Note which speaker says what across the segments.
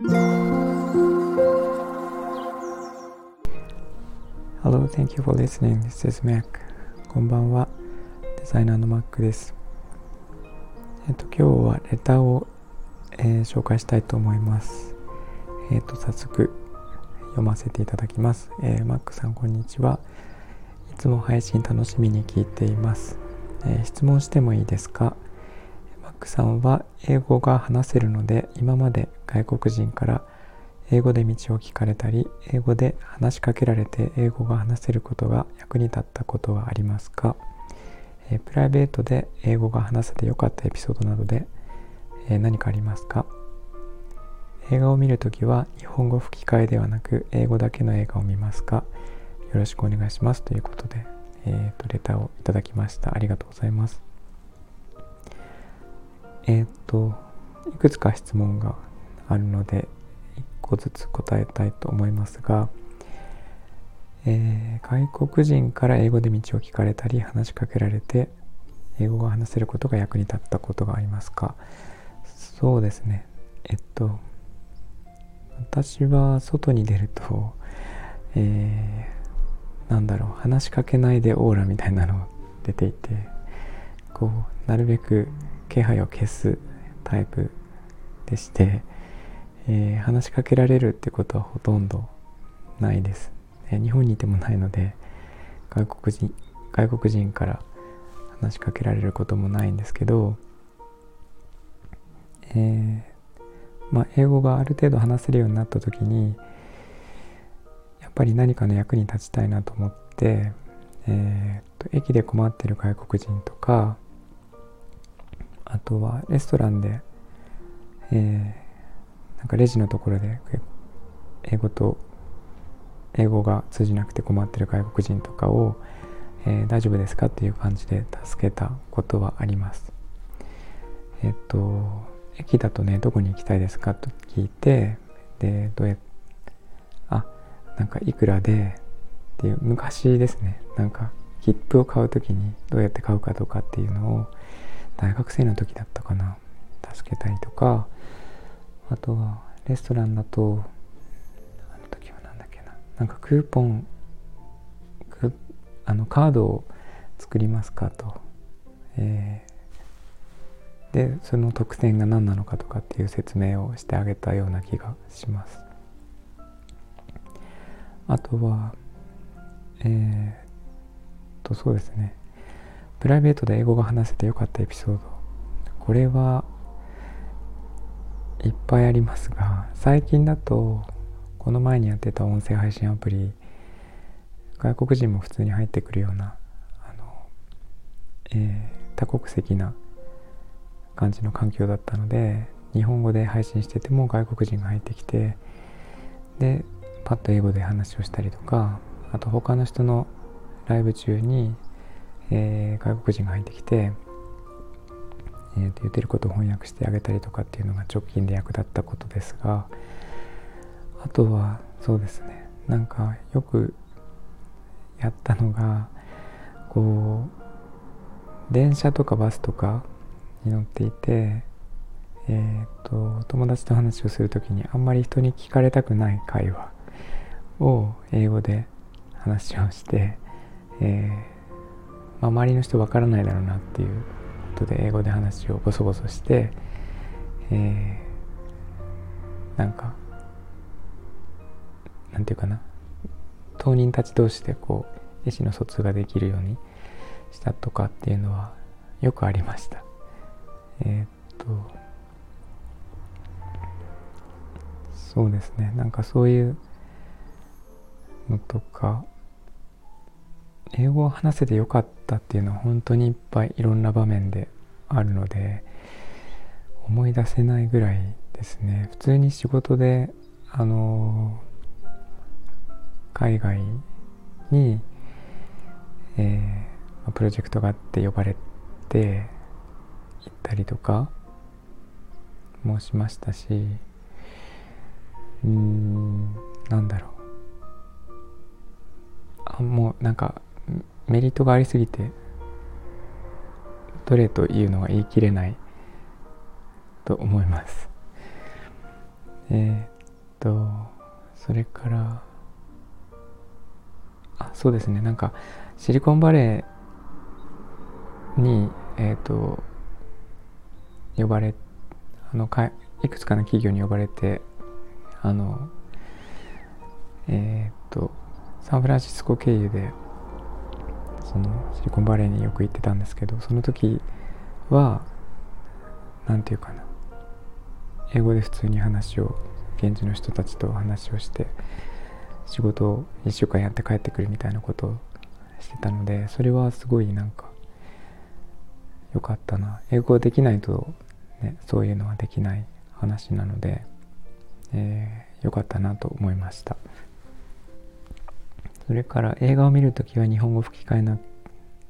Speaker 1: Hello, thank you for listening. This is Mac. こんばんは。デザイナーの Mac です。えっと、今日はレターを、えー、紹介したいと思います。えっと、早速読ませていただきます。えー、Mac さん、こんにちは。いつも配信楽しみに聞いています。えー、質問してもいいですか？さんは英語が話せるので、今まで外国人から英語で道を聞かれたり、英語で話しかけられて英語が話せることが役に立ったことはありますか、え、プライベートで英語が話せてよかったエピソードなどで、え、何かありますか？映画を見るときは日本語吹き替えではなく英語だけの映画を見ますか？よろしくお願いしますということで、えーと、レターをいただきました。ありがとうございます。えっ、と、いくつか質問があるので1、個ずつ答えたいと思いますが、えー、外国人から英語で道を聞かれたり話しかけられて英語が話せることが役に立ったことがありますか？そうですね。えっと私は外に出ると、えー、なんだろう話しかけないでオーラみたいなの出ていてこうなるべく気配を消すタイプでしてえー、話しかけられるってことはほとんどないです。えー、日本にいてもないので外国人外国人から話しかけられることもないんですけど、えー、まあ、英語がある程度話せるようになった時にやっぱり何かの役に立ちたいなと思って、えーと、駅で困ってる外国人とかとはレストランで、えーなんかレジのところで英語と英語が通じなくて困ってる外国人とかを、えー、大丈夫ですかっていう感じで助けたことはあります。えっと駅だとねどこに行きたいですかと聞いてでどうやあなんかいくらでっていう昔ですねなんか切符を買う時にどうやって買うかとかっていうのを大学生の時だったかな。助けたりとか。あとはレストランだとあの時は何だっけな。なんかクーポンあのカードを作りますかと、えー、でその特典が何なのかとかっていう説明をしてあげたような気がします。あとはえー、っとそうですね。プライベートで英語が話せてよかったエピソード。これはいっぱいありますが最近だとこの前にやってた音声配信アプリ外国人も普通に入ってくるようなあの、えー、多国籍な感じの環境だったので日本語で配信してても外国人が入ってきてでパッと英語で話をしたりとかあと他の人のライブ中に、えー、外国人が入ってきてえー、と言ってることを翻訳してあげたりとかっていうのが直近で役立ったことですがあとはそうですね。なんかよくやったのがこう電車とかバスとかに乗っていてえっ、ー、と友達と話をする時にあんまり人に聞かれたくない会話を英語で話をして、えー、周りの人わからないだろうなっていうトで英語で話をボソボソして、えー、なんかなんていうかな。当人たち同士でこう意思の疎通ができるようにしたとかっていうのはよくありました。えー、っとそうですね。なんかそういうのとか英語を話せてよかったっていうのは本当にいっぱいいろんな場面であるので思い出せないぐらいですね。普通に仕事であの海外に、えー、プロジェクトがあって呼ばれて行ったりとかもしましたしうんなんだろう。あもうなんかメリットがありすぎてどれというのは言い切れないと思います。えー、っそれからあそうですねなんかシリコンバレーにえっ、と呼ばれあのかいくつかの企業に呼ばれてあのえっ、とサンフランシスコ経由でそのシリコンバレーによく行ってたんですけどその時は何て言うかな。英語で普通に話を現地の人たちと話をして仕事を1週間やって帰ってくるみたいなことをしてたのでそれはすごいなんか良かったな。英語できないと、ね、そういうのはできない話なので、えー、よかったなと思いました。それから映画を見るときは日本語吹き替えな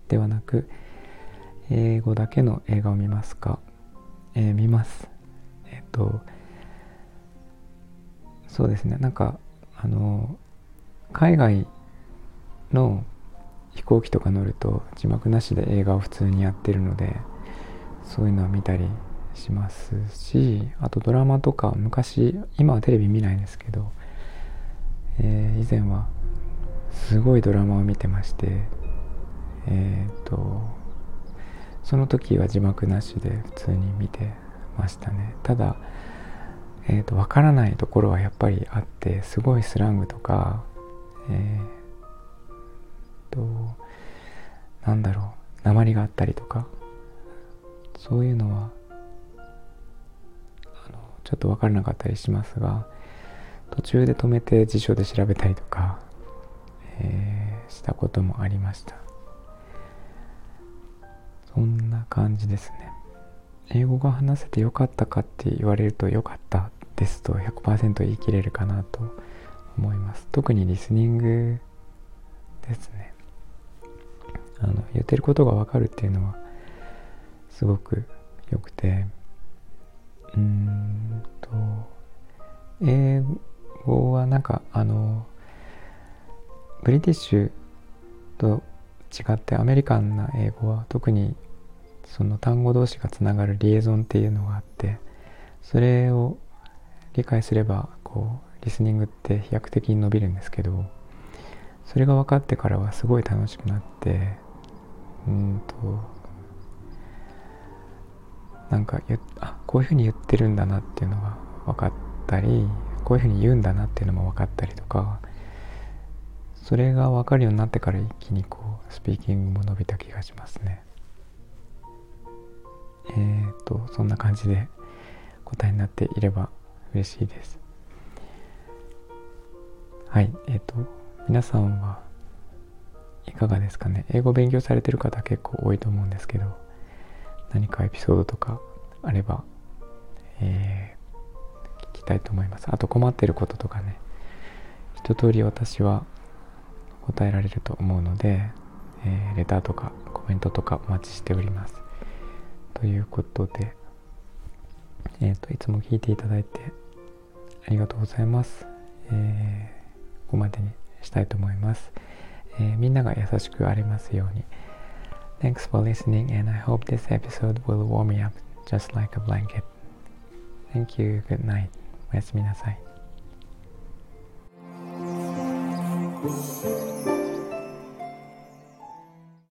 Speaker 1: ではなく英語だけの映画を見ますか、えー、見ます。えっ、ー、とそうですね。なんかあの海外の飛行機とか乗ると字幕なしで映画を普通にやってるのでそういうのは見たりしますしあとドラマとか昔今はテレビ見ないですけど、えー、以前はすごいドラマを見てましてえっ、ー、とその時は字幕なしで普通に見てましたね。ただえーと、分からないところはやっぱりあってすごいスラングとかえー、となんだろう鉛があったりとかそういうのはあのちょっと分からなかったりしますが途中で止めて辞書で調べたりとか、えー、したこともありました。そんな感じですね。英語が話せてよかったかって言われるとよかったですと100%言い切れるかなと思います。特にリスニングですね。あの言ってることが分かるっていうのはすごく良くて。うーんと英語はなんかあのブリティッシュと違ってアメリカンな英語は特にその単語同士がつながるリエゾンっていうのがあってそれを理解すればこうリスニングって飛躍的に伸びるんですけどそれが分かってからはすごい楽しくなってうんとなんかあこういうふうに言ってるんだなっていうのが分かったりこういうふうに言うんだなっていうのも分かったりとかそれが分かるようになってから一気にこうスピーキングも伸びた気がしますね。えっ、とそんな感じで答えになっていれば嬉しいです。はいえっ、と皆さんはいかがですかね？英語勉強されてる方結構多いと思うんですけど何かエピソードとかあれば、えー、聞きたいと思います。あと困ってることとかね。一通り私は答えられると思うので、えー、レターとかコメントとかお待ちしておりますということでえっ、ー、といつも聞いていただいてありがとうございます。えー、ここまでにしたいと思います。えー、みんなが優しくありますように。Thanks for listening and I hope this episode will warm me up just like a blanket. Thank you. Good night. おやすみなさい。